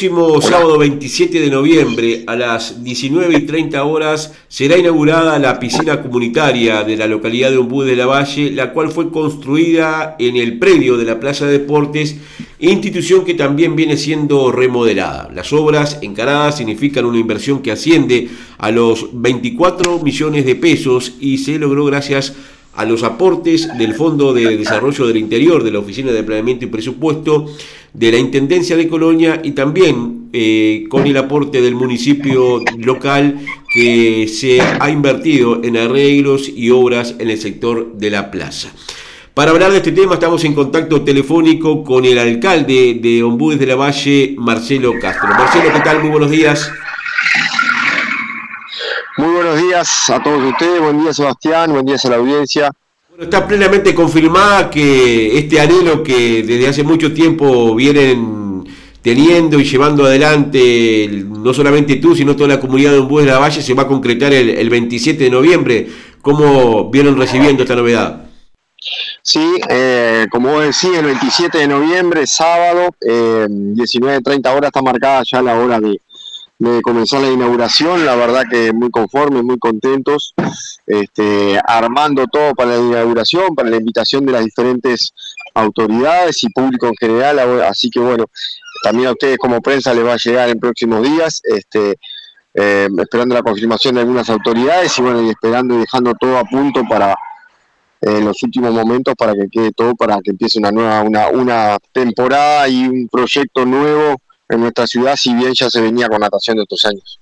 próximo sábado 27 de noviembre a las 19 y 30 horas será inaugurada la piscina comunitaria de la localidad de Ombú de la Valle, la cual fue construida en el predio de la Plaza de Deportes, institución que también viene siendo remodelada. Las obras encaradas significan una inversión que asciende a los 24 millones de pesos y se logró gracias a a los aportes del Fondo de Desarrollo del Interior, de la Oficina de Planeamiento y Presupuesto, de la Intendencia de Colonia y también eh, con el aporte del municipio local que se ha invertido en arreglos y obras en el sector de la plaza. Para hablar de este tema estamos en contacto telefónico con el alcalde de Ombudes de la Valle, Marcelo Castro. Marcelo, ¿qué tal? Muy buenos días. Muy buenos días a todos ustedes, buen día Sebastián, buen día a la audiencia. Está plenamente confirmada que este anhelo que desde hace mucho tiempo vienen teniendo y llevando adelante, no solamente tú, sino toda la comunidad de Umbú de la Valle, se va a concretar el, 27 de noviembre. ¿Cómo vieron recibiendo esta novedad? Sí, eh, como vos decís, el 27 de noviembre, sábado, eh, 19.30 horas está marcada ya la hora de, de comenzar la inauguración, la verdad que muy conformes, muy contentos, este, armando todo para la inauguración, para la invitación de las diferentes autoridades y público en general, así que bueno, también a ustedes como prensa les va a llegar en próximos días, este, eh, esperando la confirmación de algunas autoridades y bueno, y esperando y dejando todo a punto para en los últimos momentos para que quede todo, para que empiece una nueva, una, una temporada y un proyecto nuevo en nuestra ciudad, si bien ya se venía con natación de otros años.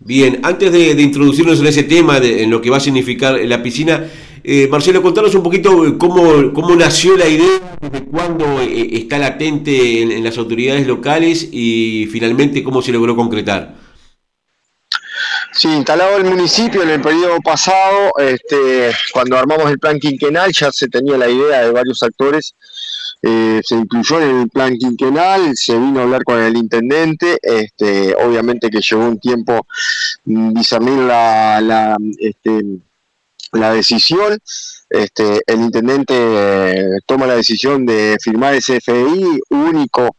Bien, antes de, introducirnos en ese tema, en lo que va a significar la piscina, eh, Marcelo, contanos un poquito cómo, cómo nació la idea, desde cuándo eh, está latente en, las autoridades locales y finalmente cómo se logró concretar. Sí, instalado el municipio en el periodo pasado, este, cuando armamos el plan quinquenal ya se tenía la idea de varios actores eh, se incluyó en el plan quinquenal, se vino a hablar con el intendente, este, obviamente que llevó un tiempo mm, discernir la, la, este, la decisión. Este, el intendente eh, toma la decisión de firmar ese FDI único,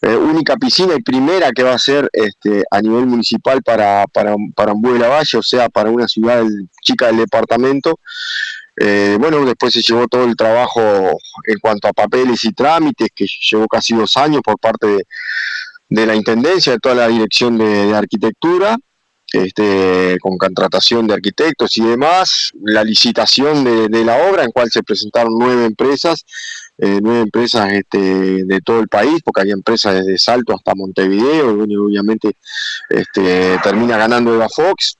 eh, única piscina y primera que va a ser este, a nivel municipal para, para, para de la Valle, o sea, para una ciudad chica del departamento. Eh, bueno, después se llevó todo el trabajo en cuanto a papeles y trámites, que llevó casi dos años por parte de, la Intendencia, de toda la Dirección de, Arquitectura, este, con contratación de arquitectos y demás, la licitación de, la obra, en cual se presentaron nueve empresas, eh, nueve empresas este, de todo el país, porque había empresas desde Salto hasta Montevideo, y obviamente este, termina ganando Eva Fox.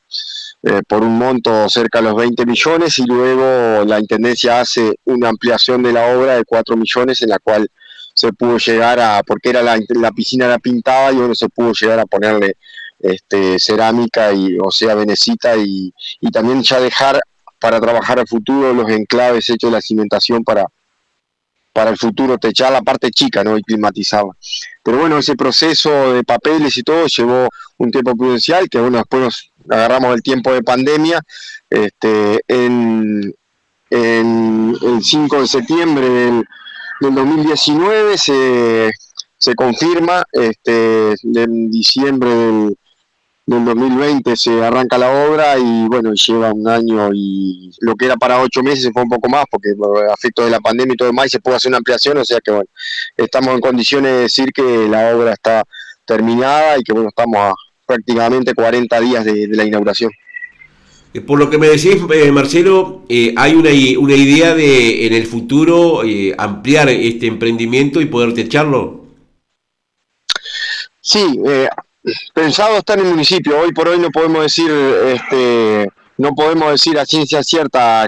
Eh, por un monto cerca de los 20 millones y luego la Intendencia hace una ampliación de la obra de 4 millones en la cual se pudo llegar a, porque era la, la piscina era pintada y bueno, se pudo llegar a ponerle este, cerámica y o sea venecita y, y también ya dejar para trabajar al futuro los enclaves hechos de la cimentación para, para el futuro techar la parte chica ¿no? y climatizarla. Pero bueno, ese proceso de papeles y todo llevó un tiempo prudencial que bueno, después nos agarramos el tiempo de pandemia, este, en, el 5 de septiembre del, 2019 se, se confirma, este, en diciembre del, del 2020 se arranca la obra y bueno, lleva un año y lo que era para ocho meses fue un poco más porque por efecto de la pandemia y todo demás se pudo hacer una ampliación, o sea que bueno, estamos en condiciones de decir que la obra está terminada y que bueno, estamos a, prácticamente 40 días de, la inauguración. Eh, por lo que me decís, eh, Marcelo, eh, hay una, una, idea de en el futuro ampliar este emprendimiento y poder techarlo. Sí, pensado está en el municipio. Hoy por hoy no podemos decir, este, no podemos decir a ciencia cierta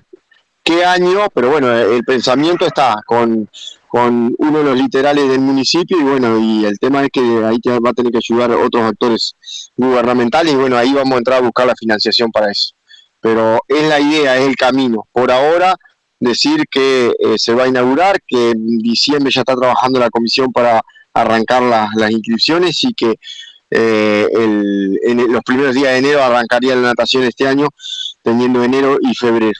qué año, pero bueno, el pensamiento está con uno de los literales del municipio y bueno, y el tema es que ahí va a tener que ayudar otros actores gubernamentales y bueno, ahí vamos a entrar a buscar la financiación para eso. Pero es la idea, es el camino. Por ahora, decir que eh, se va a inaugurar, que en diciembre ya está trabajando la comisión para arrancar las, inscripciones y que eh, los primeros días de enero arrancaría la natación este año, teniendo enero y febrero.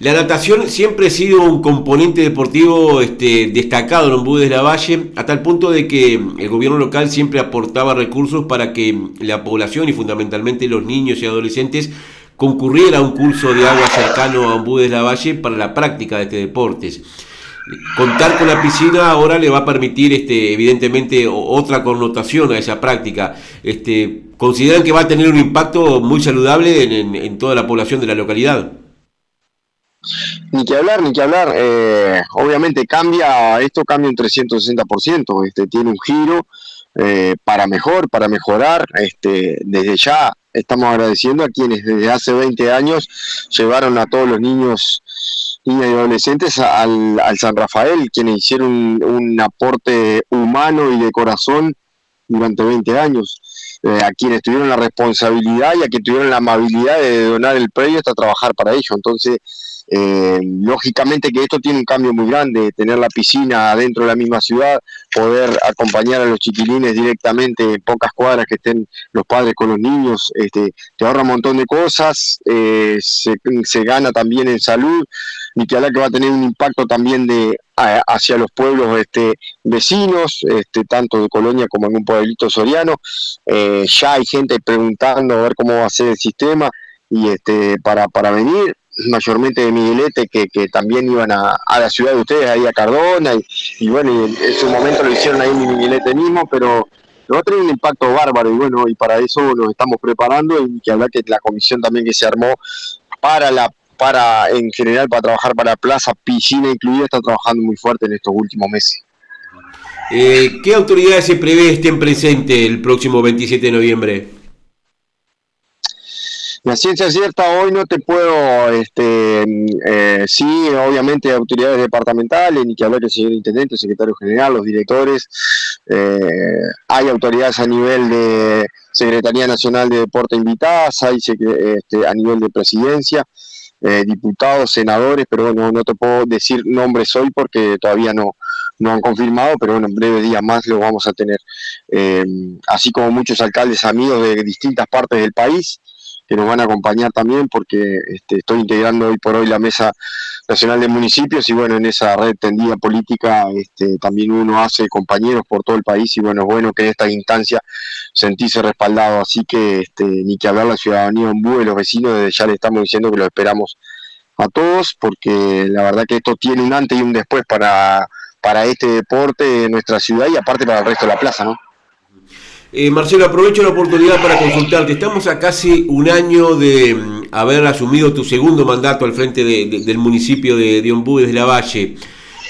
La natación siempre ha sido un componente deportivo este, destacado en Ombú de la Valle, hasta el punto de que el gobierno local siempre aportaba recursos para que la población y fundamentalmente los niños y adolescentes concurrieran a un curso de agua cercano a Ombú de la Valle para la práctica de este deporte. Contar con la piscina ahora le va a permitir, este, evidentemente, otra connotación a esa práctica. Este, ¿Consideran que va a tener un impacto muy saludable en toda la población de la localidad? Ni que hablar, ni que hablar. Eh, obviamente cambia, esto cambia un 360%, este, tiene un giro eh, para mejor, para mejorar. Este, desde ya estamos agradeciendo a quienes desde hace 20 años llevaron a todos los niños, y adolescentes al, San Rafael, quienes hicieron un, aporte humano y de corazón durante 20 años. Eh, a quienes tuvieron la responsabilidad y a quienes tuvieron la amabilidad de donar el predio hasta trabajar para ello. Entonces, eh, lógicamente que esto tiene un cambio muy grande, tener la piscina dentro de la misma ciudad, poder acompañar a los chiquilines directamente en pocas cuadras que estén los padres con los niños, este, te ahorra un montón de cosas, eh, se, gana también en salud, y que que va a tener un impacto también de hacia los pueblos este, vecinos, este, tanto de Colonia como en un pueblito soriano. Eh, ya hay gente preguntando a ver cómo va a ser el sistema y este, para, para venir mayormente de Miguelete, que, que también iban a, la ciudad de ustedes, ahí a Cardona, y, bueno, en su momento lo hicieron ahí en Miguelete mismo, pero va a tener un impacto bárbaro, y bueno, y para eso nos estamos preparando, y que hablar que la comisión también que se armó para la para en general para trabajar para Plaza Piscina incluida está trabajando muy fuerte en estos últimos meses. Eh, ¿Qué autoridades se prevé estén presentes el próximo 27 de noviembre? La ciencia cierta hoy no te puedo, este, eh, sí, obviamente autoridades departamentales, ni que hablar del señor intendente, secretario general, los directores, eh, hay autoridades a nivel de Secretaría Nacional de Deporte invitadas, hay este, a nivel de presidencia, eh, diputados, senadores, pero bueno, no te puedo decir nombres hoy porque todavía no, no han confirmado, pero bueno, en breve día más lo vamos a tener. así como muchos alcaldes amigos de distintas partes del país, nos van a acompañar también porque este, estoy integrando hoy por hoy la Mesa Nacional de Municipios y bueno, en esa red tendida política este, también uno hace compañeros por todo el país y bueno, es bueno que en esta instancia sentirse respaldado, así que este, ni que hablar la ciudadanía en y los vecinos, desde ya le estamos diciendo que lo esperamos a todos porque la verdad que esto tiene un antes y un después para, para este deporte en nuestra ciudad y aparte para el resto de la plaza, ¿no? Eh, Marcelo, aprovecho la oportunidad para consultarte. Estamos a casi un año de mm, haber asumido tu segundo mandato al frente del municipio de, de de la Valle.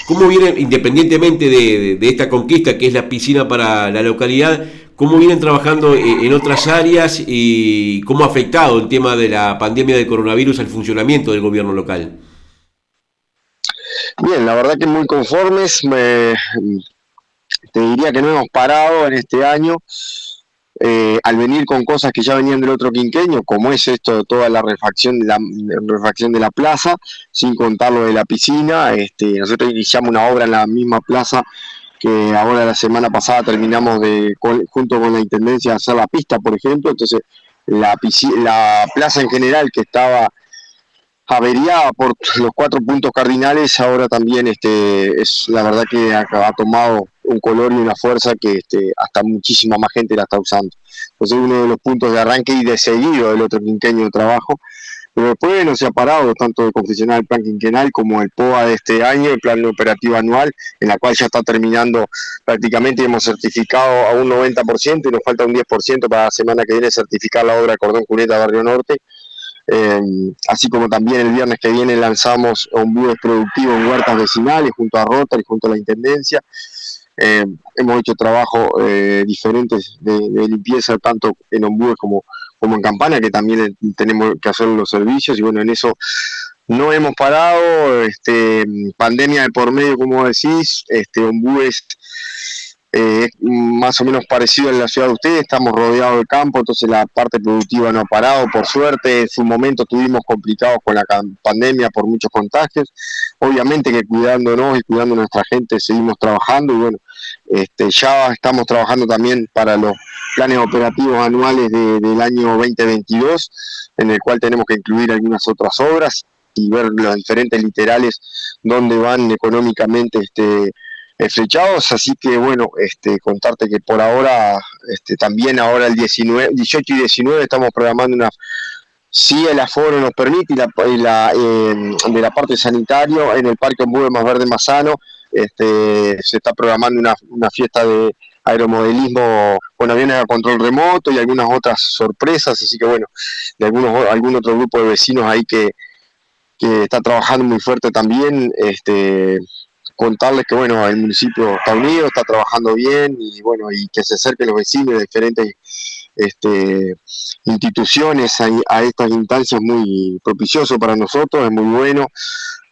¿Cómo vienen, independientemente de, esta conquista que es la piscina para la localidad, cómo vienen trabajando eh, en otras áreas y cómo ha afectado el tema de la pandemia de coronavirus al funcionamiento del gobierno local? Bien, la verdad que muy conformes. Me, te diría que no hemos parado en este año. Eh, al venir con cosas que ya venían del otro quinqueño, como es esto toda la refacción de la, refacción de la plaza, sin contar lo de la piscina, este, nosotros iniciamos una obra en la misma plaza que ahora la semana pasada terminamos de junto con la intendencia hacer la pista, por ejemplo, entonces la, la plaza en general que estaba averiada por los cuatro puntos cardinales, ahora también este, es la verdad que ha, tomado un color y una fuerza que este, hasta muchísima más gente la está usando. Entonces uno de los puntos de arranque y de seguido del otro quinquenio de trabajo. Pero después no se ha parado tanto de confeccionar el plan quinquenal como el POA de este año, el plan operativo anual, en la cual ya está terminando prácticamente hemos certificado a un 90% y nos falta un 10% para la semana que viene certificar la obra Cordón Cuneta Barrio Norte eh, así como también el viernes que viene lanzamos un búho productivo en huertas vecinales junto a Rotary, junto a la Intendencia. Eh, hemos hecho trabajos eh, diferentes de, limpieza, tanto en ombúes como, como en campana, que también tenemos que hacer los servicios, y bueno, en eso no hemos parado, este, pandemia de por medio, como decís, este, ombúes eh, más o menos parecido en la ciudad de ustedes, estamos rodeados de campo, entonces la parte productiva no ha parado, por suerte, en su momento tuvimos complicados con la pandemia por muchos contagios, obviamente que cuidándonos y cuidando a nuestra gente seguimos trabajando y bueno, este, ya estamos trabajando también para los planes operativos anuales del año 2022, en el cual tenemos que incluir algunas otras obras, y ver los diferentes literales donde van económicamente este, flechados, así que bueno, este, contarte que por ahora, este, también ahora el 19, 18 y 19 estamos programando una, si el aforo nos permite y la, em, de la parte sanitario en el Parque Ombú Más Verde Mazano, este, se está programando una, una fiesta de aeromodelismo con aviones a control remoto y algunas otras sorpresas, así que bueno, de algunos algún otro grupo de vecinos ahí que, que está trabajando muy fuerte también, este, contarles que bueno, el municipio está unido, está trabajando bien y bueno, y que se acerquen los vecinos de diferentes este, instituciones a, estas instancias muy propicioso para nosotros, es muy bueno,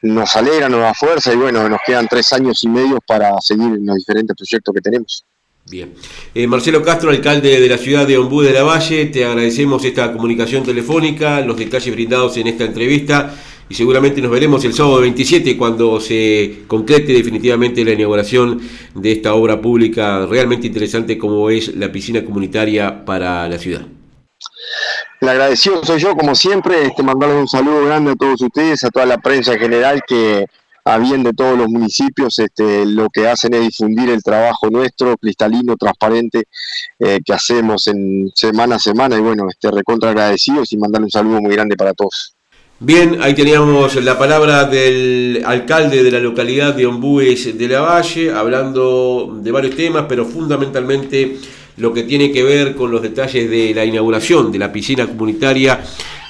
nos alegra, nos da fuerza y bueno, nos quedan tres años y medio para seguir en los diferentes proyectos que tenemos. Bien. Eh, Marcelo Castro, alcalde de la ciudad de Ombú de la Valle, te agradecemos esta comunicación telefónica, los detalles brindados en esta entrevista y seguramente nos veremos el sábado 27 cuando se concrete definitivamente la inauguración de esta obra pública realmente interesante como es la piscina comunitaria para la ciudad. El agradecido soy yo, como siempre, este, mandarles un saludo grande a todos ustedes, a toda la prensa en general que a bien de todos los municipios, este, lo que hacen es difundir el trabajo nuestro, cristalino, transparente, eh, que hacemos en semana a semana y bueno, este, recontra agradecidos y mandarle un saludo muy grande para todos. Bien, ahí teníamos la palabra del alcalde de la localidad de Ombúes de la Valle, hablando de varios temas, pero fundamentalmente lo que tiene que ver con los detalles de la inauguración de la piscina comunitaria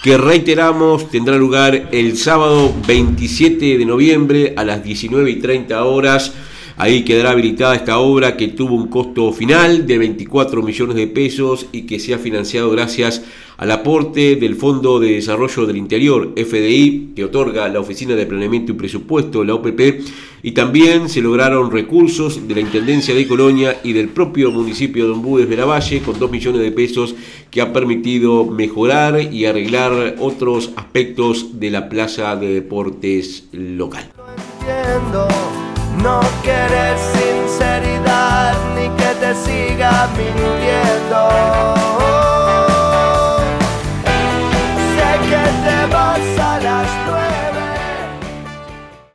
que reiteramos tendrá lugar el sábado 27 de noviembre a las 19 y 30 horas Ahí quedará habilitada esta obra que tuvo un costo final de 24 millones de pesos y que se ha financiado gracias al aporte del Fondo de Desarrollo del Interior, FDI, que otorga la Oficina de Planeamiento y Presupuesto, la OPP, y también se lograron recursos de la Intendencia de Colonia y del propio municipio de Ombúes de la Valle con 2 millones de pesos que ha permitido mejorar y arreglar otros aspectos de la plaza de deportes local. No querer sinceridad ni que te siga mintiendo.